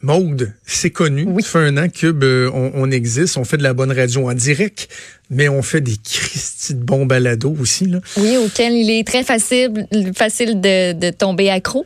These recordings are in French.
Maude, c'est connu. Oui. Ça fait un an que euh, on, existe, on fait de la bonne radio en direct, mais on fait des Christy de bons balados aussi. Là. Oui, auquel il est très facile, facile de, de tomber accro.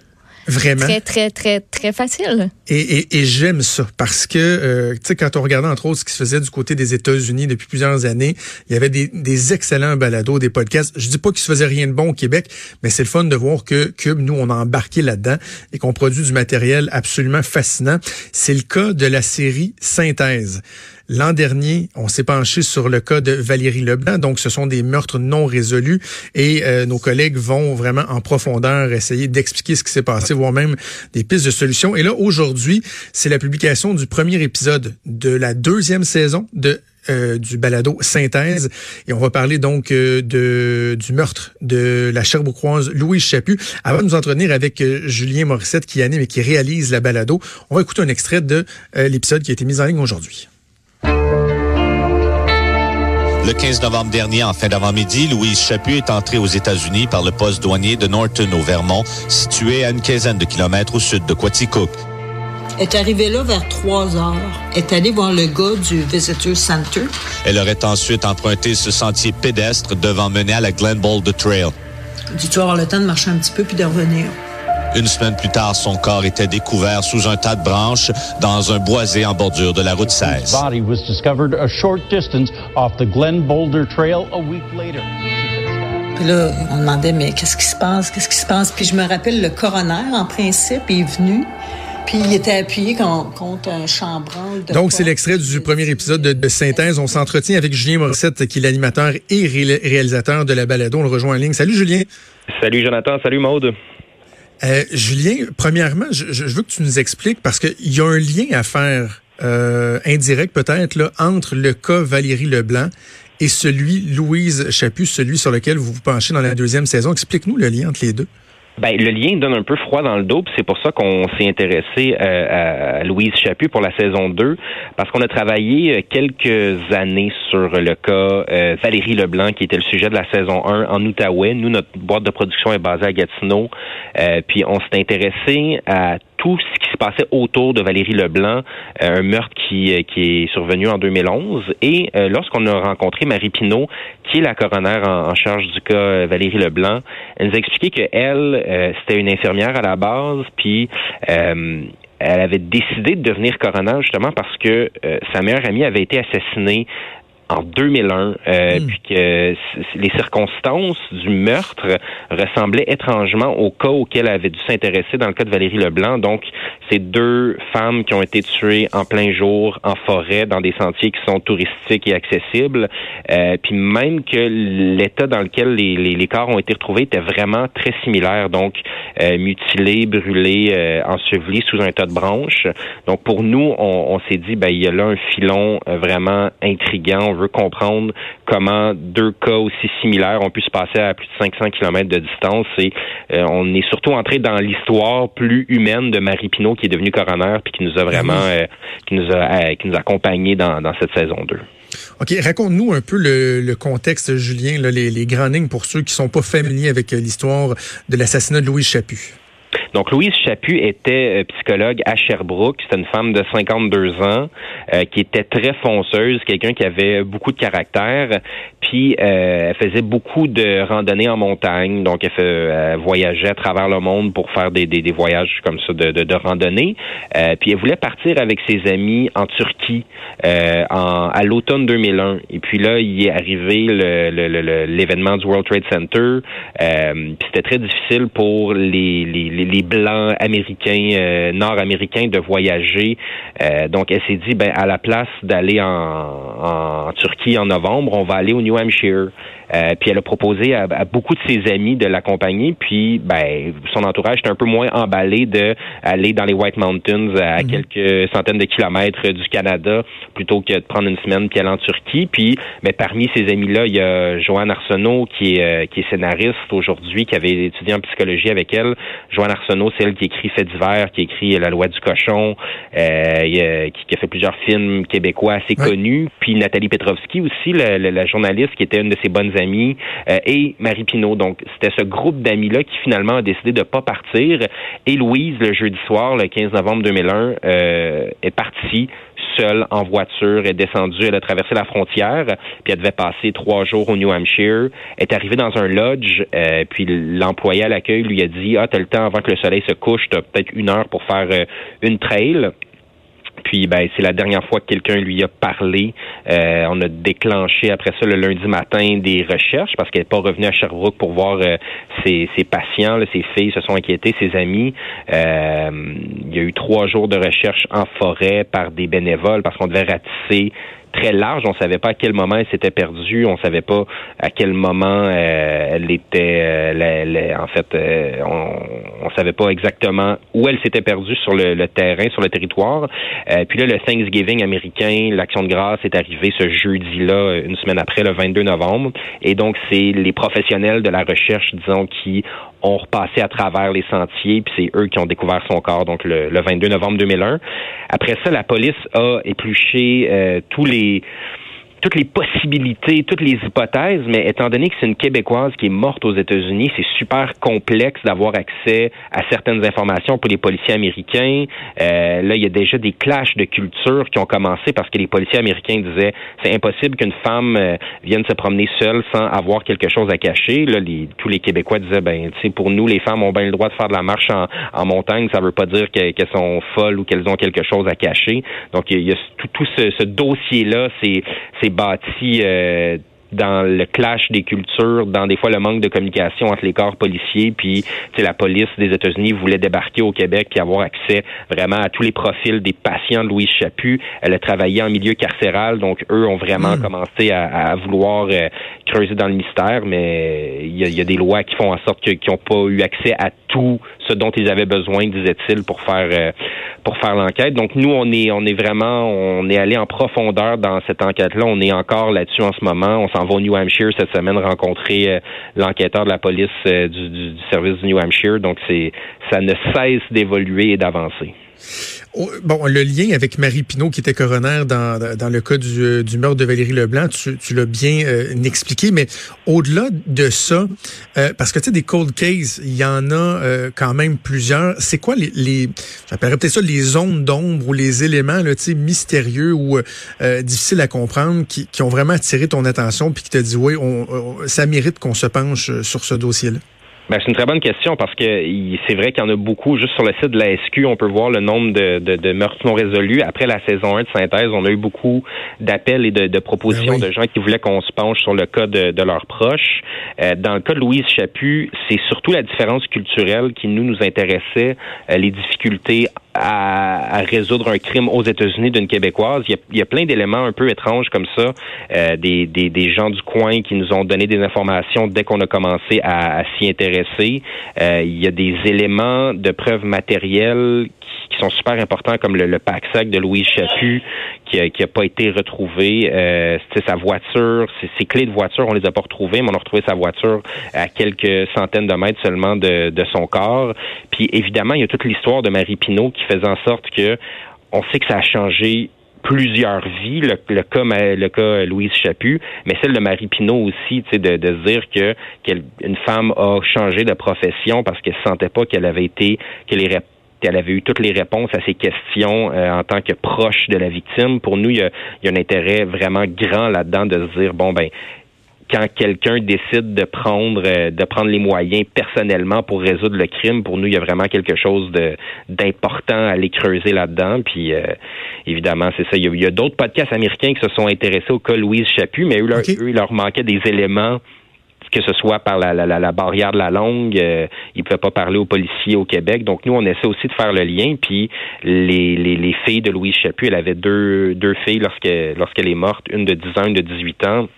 Vraiment. Très, très, très, très facile. Et, et, et j'aime ça parce que, euh, tu sais, quand on regardait entre autres ce qui se faisait du côté des États-Unis depuis plusieurs années, il y avait des, des excellents balados, des podcasts. Je dis pas qu'il se faisait rien de bon au Québec, mais c'est le fun de voir que Cube, nous, on a embarqué là-dedans et qu'on produit du matériel absolument fascinant. C'est le cas de la série Synthèse. L'an dernier, on s'est penché sur le cas de Valérie Leblanc. Donc, ce sont des meurtres non résolus et euh, nos collègues vont vraiment en profondeur essayer d'expliquer ce qui s'est passé, voire même des pistes de solutions. Et là, aujourd'hui, c'est la publication du premier épisode de la deuxième saison de euh, du balado Synthèse. Et on va parler donc euh, de, du meurtre de la Cherboucroise Louise Chaput. Avant de nous entretenir avec Julien Morissette qui anime et qui réalise la balado, on va écouter un extrait de l'épisode qui a été mis en ligne aujourd'hui. Le 15 novembre dernier, en fin d'avant-midi, Louise Chaput est entrée aux États-Unis par le poste douanier de Norton au Vermont, situé à une quinzaine de kilomètres au sud de Quaticook. Elle est arrivée là vers 3 heures. Elle est allée voir le gars du Visitor Center. Elle aurait ensuite emprunté ce sentier pédestre devant mener à la Glen Boulder Trail. Tu vas avoir le temps de marcher un petit peu puis de revenir? Une semaine plus tard, son corps était découvert sous un tas de branches dans un boisé en bordure de la route 16. body was discovered a short distance off the Glen Boulder Trail a week later. Puis là, on demandait, mais qu'est-ce qui se passe? Qu'est-ce qui se passe? Puis je me rappelle, le coroner, en principe, est venu. Puis il était appuyé contre un chambranle. De Donc, c'est l'extrait du premier épisode de, Synthèse. On s'entretient avec Julien Morissette, qui est l'animateur et réalisateur de la balado. On le rejoint en ligne. Salut, Julien. Salut, Jonathan. Salut, Maude. Euh, Julien, premièrement, je, veux que tu nous expliques parce qu'il y a un lien à faire euh, indirect peut-être là entre le cas Valérie Leblanc et celui Louise Chaput, celui sur lequel vous vous penchez dans la deuxième saison. Explique-nous le lien entre les deux. Ben, le lien donne un peu froid dans le dos, c'est pour ça qu'on s'est intéressé euh, à Louise Chaput pour la saison 2, parce qu'on a travaillé euh, quelques années sur le cas euh, Valérie Leblanc, qui était le sujet de la saison 1 en Outaouais. Nous, notre boîte de production est basée à Gatineau, puis on s'est intéressé à tout ce qui se passait autour de Valérie Leblanc, un meurtre qui, qui est survenu en 2011. Et lorsqu'on a rencontré Marie Pinault, qui est la coroner en, charge du cas Valérie Leblanc, elle nous a expliqué que elle, euh, c'était une infirmière à la base, puis euh, elle avait décidé de devenir coroner justement parce que euh, sa meilleure amie avait été assassinée en 2001, euh, hmm. puis que les circonstances du meurtre ressemblaient étrangement au cas auquel elle avait dû s'intéresser dans le cas de Valérie Leblanc. Donc, c'est deux femmes qui ont été tuées en plein jour, en forêt, dans des sentiers qui sont touristiques et accessibles. Euh, puis même que l'état dans lequel les, les, les, corps ont été retrouvés était vraiment très similaire. Donc, euh, mutilés, brûlés, euh, ensevelis sous un tas de branches. Donc, pour nous, on, on s'est dit, ben, il y a là un filon euh, vraiment intriguant veut comprendre comment deux cas aussi similaires ont pu se passer à plus de 500 km de distance. Et euh, on est surtout entré dans l'histoire plus humaine de Marie Pinault qui est devenue coroner puis qui nous a vraiment euh, qui nous a euh, qui nous a accompagnés dans, dans cette saison 2. OK, raconte-nous un peu le, contexte, Julien, les, les grandes lignes pour ceux qui sont pas familiers avec l'histoire de l'assassinat de Louise Chaput. Donc, Louise Chaput était euh, psychologue à Sherbrooke. C'était une femme de 52 ans euh, qui était très fonceuse, quelqu'un qui avait beaucoup de caractère. Puis, euh, elle faisait beaucoup de randonnées en montagne. Donc, elle, voyageait à travers le monde pour faire des, voyages comme ça de, randonnée. puis, elle voulait partir avec ses amis en Turquie en, à l'automne 2001. Et puis là, il est arrivé l'événement du World Trade Center. puis, c'était très difficile pour les, les, les blancs américains, euh, nord-américains de voyager. Euh, donc, elle s'est dit, ben, à la place d'aller en, en, Turquie en novembre, on va aller au New Hampshire. Euh, puis elle a proposé à, beaucoup de ses amis de l'accompagner. Puis, ben, son entourage était un peu moins emballé de aller dans les White Mountains à mhm. quelques centaines de kilomètres du Canada plutôt que de prendre une semaine puis aller en Turquie. Puis, ben, parmi ces amis-là, il y a Joanne Arsenault qui est, qui est scénariste aujourd'hui, qui avait étudié en psychologie avec elle. Joanne Arsenault c'est elle qui écrit Fait divers, qui écrit La loi du cochon, euh, qui, a fait plusieurs films québécois assez connus. Puis Nathalie Petrovski aussi, la, journaliste qui était une de ses bonnes amies, euh, et Marie Pinault. Donc, c'était ce groupe d'amis-là qui finalement a décidé de pas partir. Et Louise, le jeudi soir, le 15 novembre 2001, euh, est partie seule en voiture, est descendue, elle a traversé la frontière, puis elle devait passer trois jours au New Hampshire, est arrivée dans un lodge, euh, puis l'employé à l'accueil lui a dit, ah, t'as le temps avant que le soleil se couche, t'as peut-être une heure pour faire une trail. Puis ben c'est la dernière fois que quelqu'un lui a parlé. Euh, on a déclenché après ça le lundi matin des recherches parce qu'elle n'est pas revenue à Sherbrooke pour voir euh, ses, patients, ses filles se sont inquiétées, ses amis. Euh, il y a eu trois jours de recherche en forêt par des bénévoles parce qu'on devait ratisser très large. On savait pas à quel moment elle s'était perdue. On savait pas à quel moment euh, elle était. Euh, en fait, euh, on, on savait pas exactement où elle s'était perdue sur le, terrain, sur le territoire. puis là, le Thanksgiving américain, l'action de grâce est arrivé ce jeudi-là, une semaine après, le 22 novembre. Et donc, c'est les professionnels de la recherche, disons, qui ont repassé à travers les sentiers, puis c'est eux qui ont découvert son corps, donc le, le 22 novembre 2001. Après ça, la police a épluché tous les toutes les possibilités, toutes les hypothèses, mais étant donné que c'est une Québécoise qui est morte aux États-Unis, c'est super complexe d'avoir accès à certaines informations pour les policiers américains. Euh, là, il y a déjà des clashs de culture qui ont commencé parce que les policiers américains disaient c'est impossible qu'une femme euh, vienne se promener seule sans avoir quelque chose à cacher. Là, les, tous les Québécois disaient ben, tu sais, pour nous, les femmes ont bien le droit de faire de la marche en, montagne. Ça veut pas dire qu'elles sont folles ou qu'elles ont quelque chose à cacher. Donc, il y a, tout, ce dossier-là, c'est bâti euh, dans le clash des cultures, dans des fois le manque de communication entre les corps policiers, puis la police des États-Unis voulait débarquer au Québec et avoir accès vraiment à tous les profils des patients de Louise Chaput. Elle a travaillé en milieu carcéral, donc eux ont vraiment hmm. commencé à, vouloir euh, creuser dans le mystère, mais il y, a, des lois qui font en sorte qu'ils n'ont pas eu accès à tout ce dont ils avaient besoin, disait-il, pour faire euh, pour faire l'enquête. Donc nous, on est on est vraiment on est allé en profondeur dans cette enquête-là. On est encore là-dessus en ce moment. On s'en au New Hampshire cette semaine rencontrer euh, l'enquêteur de la police euh, du, du, service du New Hampshire. Donc c'est ça ne cesse d'évoluer et d'avancer. Bon, le lien avec Marie Pinault, qui était coroner dans, dans le cas du, euh, du meurtre de Valérie Leblanc, tu, tu l'as bien euh, expliqué, mais au-delà de ça, euh, parce que tu sais, des cold cases, il y en a quand même plusieurs. C'est quoi les, les j'appellerais peut-être ça les zones d'ombre ou les éléments là, mystérieux ou difficiles à comprendre qui, qui, ont vraiment attiré ton attention puis qui te dit, oui, on ça mérite qu'on se penche sur ce dossier-là? Ben, c'est une très bonne question parce que c'est vrai qu'il y en a beaucoup. Juste sur le site de la SQ, on peut voir le nombre de, de, de meurtres non résolus. Après la saison 1 de synthèse, on a eu beaucoup d'appels et de, de propositions ben de gens qui voulaient qu'on se penche sur le cas de, de leurs proches. Euh, dans le cas de Louise Chaput, c'est surtout la différence culturelle qui nous nous intéressait, euh, les difficultés à, résoudre un crime aux États-Unis d'une Québécoise. Il y a, il y a plein d'éléments un peu étranges comme ça, euh, des, des, des, gens du coin qui nous ont donné des informations dès qu'on a commencé à, à s'y intéresser. Euh, il y a des éléments de preuves matérielles qui sont super importants, comme le, le pack-sac de Louise Chaput, qui n'a qui a pas été retrouvé. Euh, sa voiture, ses, clés de voiture, on les a pas retrouvées, mais on a retrouvé sa voiture à quelques centaines de mètres seulement de, de son corps. Puis évidemment, il y a toute l'histoire de Marie Pinault qui faisait en sorte que on sait que ça a changé plusieurs vies, le, le, cas le cas Louise Chaput, mais celle de Marie Pinault aussi, de, de se dire que qu'une femme a changé de profession parce qu'elle sentait pas qu'elle avait été qu'elle elle avait eu toutes les réponses à ces questions euh, en tant que proche de la victime. Pour nous, il y a, il y a un intérêt vraiment grand là-dedans de se dire bon ben quand quelqu'un décide de prendre euh, de prendre les moyens personnellement pour résoudre le crime, pour nous, il y a vraiment quelque chose de d'important à aller creuser là-dedans. Puis euh, évidemment, c'est ça. Il y a, d'autres podcasts américains qui se sont intéressés au cas Louise Chaput, mais eux, eux, il leur manquait des éléments que ce soit par la, barrière de la langue, euh, ils ne pouvaient pas parler aux policiers au Québec. Donc nous, on essaie aussi de faire le lien. Puis les, les, les filles de Louise Chaput, elle avait deux, deux filles lorsqu'elle lorsqu'elle est morte, une de 10 ans, une de 18 ans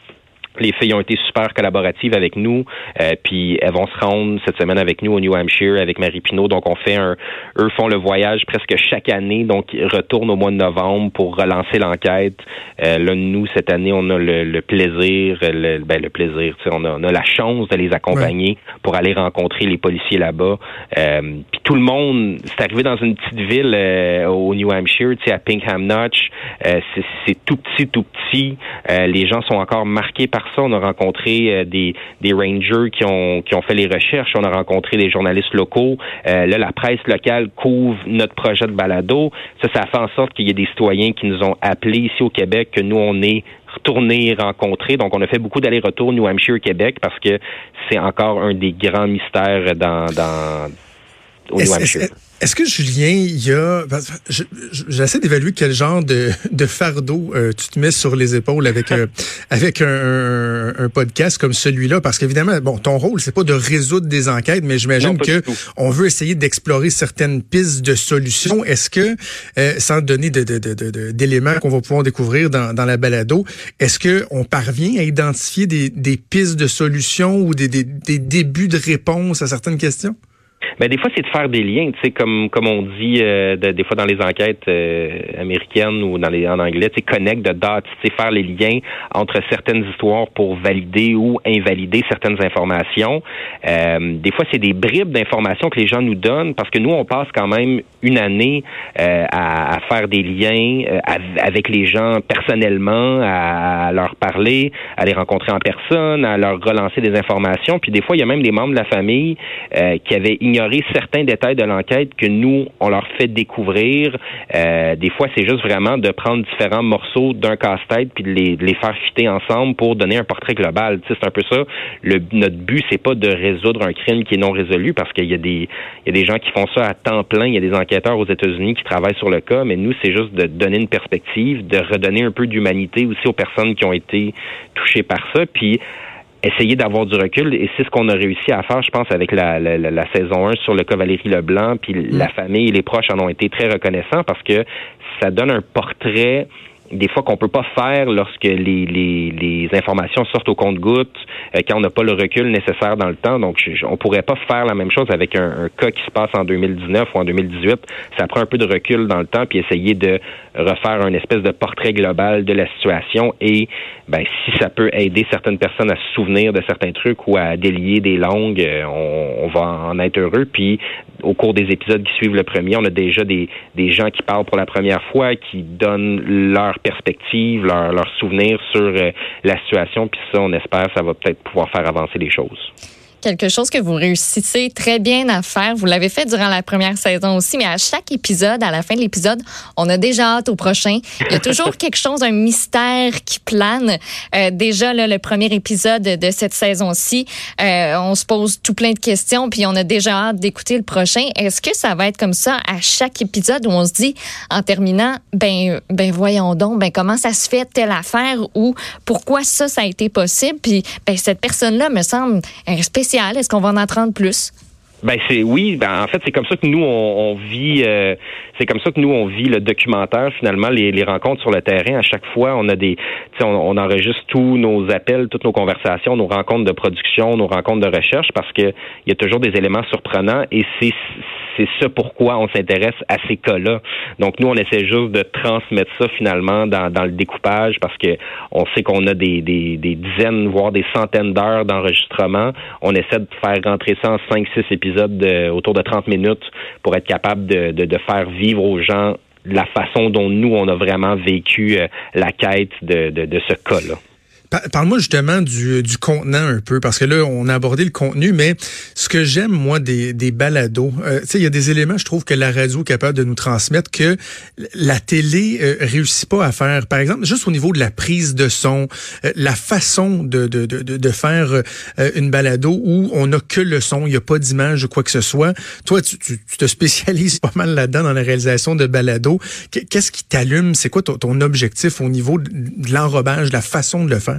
Les filles ont été super collaboratives avec nous, euh, puis elles vont se rendre cette semaine avec nous au New Hampshire avec Marie Pinault. Donc on fait un, eux font le voyage presque chaque année, donc ils retournent au mois de novembre pour relancer l'enquête. Euh, là nous cette année on a le, plaisir, le, ben, le plaisir, on a, on a la chance de les accompagner pour aller rencontrer les policiers là-bas. Euh, puis tout le monde, c'est arrivé dans une petite ville au New Hampshire, tu sais à Pinkham Notch, c'est tout petit, tout petit. les gens sont encore marqués par on a rencontré euh, des, des rangers qui ont, qui ont fait les recherches. On a rencontré des journalistes locaux. Euh, là, la presse locale couvre notre projet de balado. Ça, ça fait en sorte qu'il y ait des citoyens qui nous ont appelés ici au Québec, que nous, on est retournés rencontrer. Donc, on a fait beaucoup d'allers-retours New Hampshire, Québec, parce que c'est encore un des grands mystères dans, dans au New Hampshire. Est-ce que Julien, il y a, j'essaie d'évaluer quel genre de, de fardeau euh, tu te mets sur les épaules avec euh, avec un, un, podcast comme celui-là, parce qu'évidemment, bon, ton rôle c'est pas de résoudre des enquêtes, mais j'imagine que on veut essayer d'explorer certaines pistes de solutions. Est-ce que, euh, sans donner d'éléments de, de, qu'on va pouvoir découvrir dans, dans la balado, est-ce que on parvient à identifier des, des pistes de solutions ou des, des, des débuts de réponses à certaines questions? Ben, des fois, c'est de faire des liens, tu sais, comme, comme on dit euh, des fois dans les enquêtes euh, américaines ou dans les, en anglais, tu sais, connect the dots, tu sais, faire les liens entre certaines histoires pour valider ou invalider certaines informations. Euh, des fois, c'est des bribes d'informations que les gens nous donnent parce que nous, on passe quand même une année à, à, faire des liens avec les gens personnellement, à, leur parler, à les rencontrer en personne, à leur relancer des informations. Puis des fois, il y a même des membres de la famille qui avaient ignorer certains détails de l'enquête que nous, on leur fait découvrir. Euh, des fois, c'est juste vraiment de prendre différents morceaux d'un casse-tête puis de les, les, faire fitter ensemble pour donner un portrait global. Tu sais, c'est un peu ça. Le, notre but, c'est pas de résoudre un crime qui est non résolu parce qu'il y a des il y a des gens qui font ça à temps plein. Il y a des enquêteurs aux États-Unis qui travaillent sur le cas, mais nous, c'est juste de donner une perspective, de redonner un peu d'humanité aussi aux personnes qui ont été touchées par ça. Puis essayer d'avoir du recul et c'est ce qu'on a réussi à faire, je pense, avec la, la, la saison 1 sur le cas Valérie Leblanc, puis la mm. famille et les proches en ont été très reconnaissants parce que ça donne un portrait des fois qu'on peut pas faire lorsque les, les, les informations sortent au compte-gouttes, euh, quand on n'a pas le recul nécessaire dans le temps. Donc, je, on pourrait pas faire la même chose avec un, un, cas qui se passe en 2019 ou en 2018. Ça prend un peu de recul dans le temps puis essayer de refaire un espèce de portrait global de la situation et ben si ça peut aider certaines personnes à se souvenir de certains trucs ou à délier des langues, euh, on, on va en être heureux. Puis au cours des épisodes qui suivent le premier, on a déjà des, des gens qui parlent pour la première fois, qui donnent leur perspective, leur, leur souvenir sur euh, la situation. Puis ça, on espère, ça va peut-être pouvoir faire avancer les choses quelque chose que vous réussissez très bien à faire. Vous l'avez fait durant la première saison aussi, mais à chaque épisode, à la fin de l'épisode, on a déjà hâte au prochain. Il y a toujours quelque chose, un mystère qui plane. Euh, déjà, là, le premier épisode de cette saison-ci, euh, on se pose tout plein de questions, puis on a déjà hâte d'écouter le prochain. Est-ce que ça va être comme ça à chaque épisode où on se dit, en terminant, ben, ben voyons donc, ben comment ça se fait telle affaire ou pourquoi ça, ça a été possible? Puis, ben, cette personne-là me semble un est-ce qu'on va en apprendre plus? Ben c'est oui, ben en fait c'est comme ça que nous on, vit, euh, c'est comme ça que nous on vit le documentaire finalement les, les rencontres sur le terrain. À chaque fois on a des, on, on enregistre tous nos appels, toutes nos conversations, nos rencontres de production, nos rencontres de recherche parce que il y a toujours des éléments surprenants et c'est c'est ça pourquoi on s'intéresse à ces cas-là. Donc nous, on essaie juste de transmettre ça finalement dans, dans le découpage parce que on sait qu'on a des, des, des, dizaines, voire des centaines d'heures d'enregistrement. On essaie de faire rentrer ça en 5-6 épisodes de, autour de 30 minutes pour être capable de, faire vivre aux gens la façon dont nous, on a vraiment vécu euh, la quête de, de, de ce cas-là. Parle-moi justement du, du, contenant un peu, parce que là, on a abordé le contenu, mais ce que j'aime, moi, des, des balados, euh, tu sais, il y a des éléments, je trouve, que la radio est capable de nous transmettre que la télé euh, réussit pas à faire. Par exemple, juste au niveau de la prise de son, euh, la façon de, de, de, de faire euh, une balado où on n'a que le son, il n'y a pas d'image ou quoi que ce soit. Toi, tu, tu, te spécialises pas mal là-dedans dans la réalisation de balados. Qu'est-ce qui t'allume? C'est quoi ton, ton objectif au niveau de l'enrobage, la façon de le faire?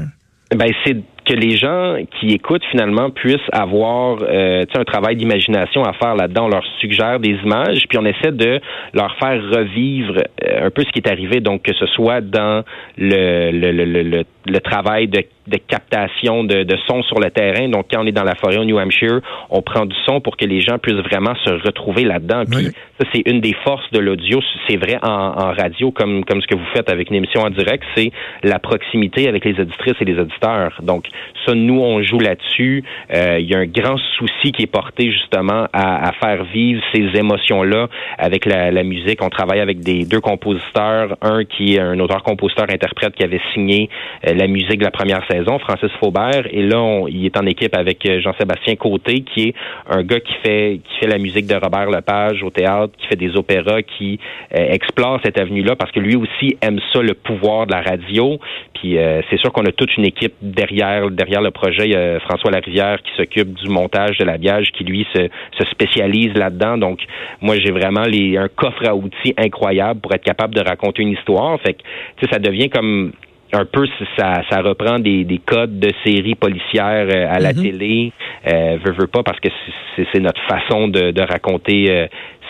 Ben, c'est que les gens qui écoutent finalement puissent avoir euh, un travail d'imagination à faire là-dedans. On leur suggère des images, puis on essaie de leur faire revivre euh, un peu ce qui est arrivé. Donc que ce soit dans le, le, le, le le travail de, de captation de, de, son sur le terrain. Donc, quand on est dans la forêt au New Hampshire, on prend du son pour que les gens puissent vraiment se retrouver là-dedans. Puis ça, c'est une des forces de l'audio. C'est vrai en, en, radio, comme, comme ce que vous faites avec une émission en direct, c'est la proximité avec les auditrices et les auditeurs. Donc, ça, nous, on joue là-dessus. Euh, il y a un grand souci qui est porté justement à, à faire vivre ces émotions-là avec la, la, musique. On travaille avec des deux compositeurs, un qui est un auteur-compositeur-interprète qui avait signé euh, la musique de la première saison, Francis Faubert, et là, on, il est en équipe avec euh, Jean-Sébastien Côté, qui est un gars qui fait qui fait la musique de Robert Lepage au théâtre, qui fait des opéras, qui euh, explore cette avenue-là parce que lui aussi aime ça, le pouvoir de la radio. Puis euh, c'est sûr qu'on a toute une équipe derrière derrière le projet. Il y a François Larivière qui s'occupe du montage de l'habillage, qui lui se, se spécialise là-dedans. Donc moi j'ai vraiment les, un coffre à outils incroyable pour être capable de raconter une histoire. Fait que ça devient comme un peu ça, ça reprend des, des codes de séries policières euh, à la mm-hmm. télé, euh, veut, veut pas parce que c'est notre façon de, de raconter euh,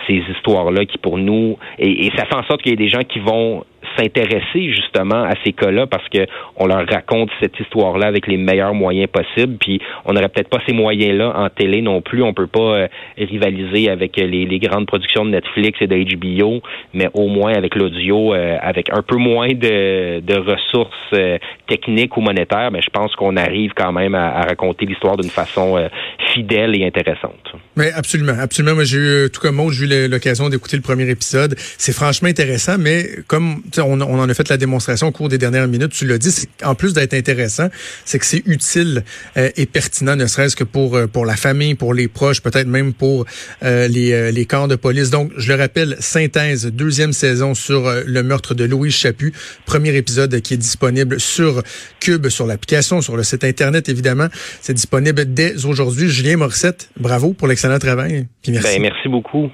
ces histoires-là qui pour nous et, et ça fait en sorte qu'il y a des gens qui vont s'intéresser justement à ces cas-là parce que on leur raconte cette histoire-là avec les meilleurs moyens possibles. Puis on n'aurait peut-être pas ces moyens-là en télé non plus. On peut pas euh, rivaliser avec les, les, grandes productions de Netflix et de HBO, mais au moins avec l'audio, euh, avec un peu moins de, ressources euh, techniques ou monétaires, mais je pense qu'on arrive quand même à, raconter l'histoire d'une façon euh, fidèle et intéressante. Mais absolument, absolument. Moi, j'ai eu, tout comme moi, j'ai eu l'occasion d'écouter le premier épisode. C'est franchement intéressant, mais comme on, en a fait la démonstration au cours des dernières minutes, tu l'as dit, en plus d'être intéressant, c'est que c'est utile euh, et pertinent, ne serait-ce que pour euh, pour la famille, pour les proches, peut-être même pour euh, les, les corps de police. Donc, je le rappelle, Synthèse, deuxième saison sur le meurtre de Louise Chaput, premier épisode qui est disponible sur Cube, sur l'application, sur le site Internet, évidemment. C'est disponible dès aujourd'hui. Julien Morissette, bravo pour l'excellent travail. Puis merci. Ben, merci beaucoup.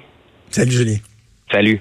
Salut, Julien. Salut.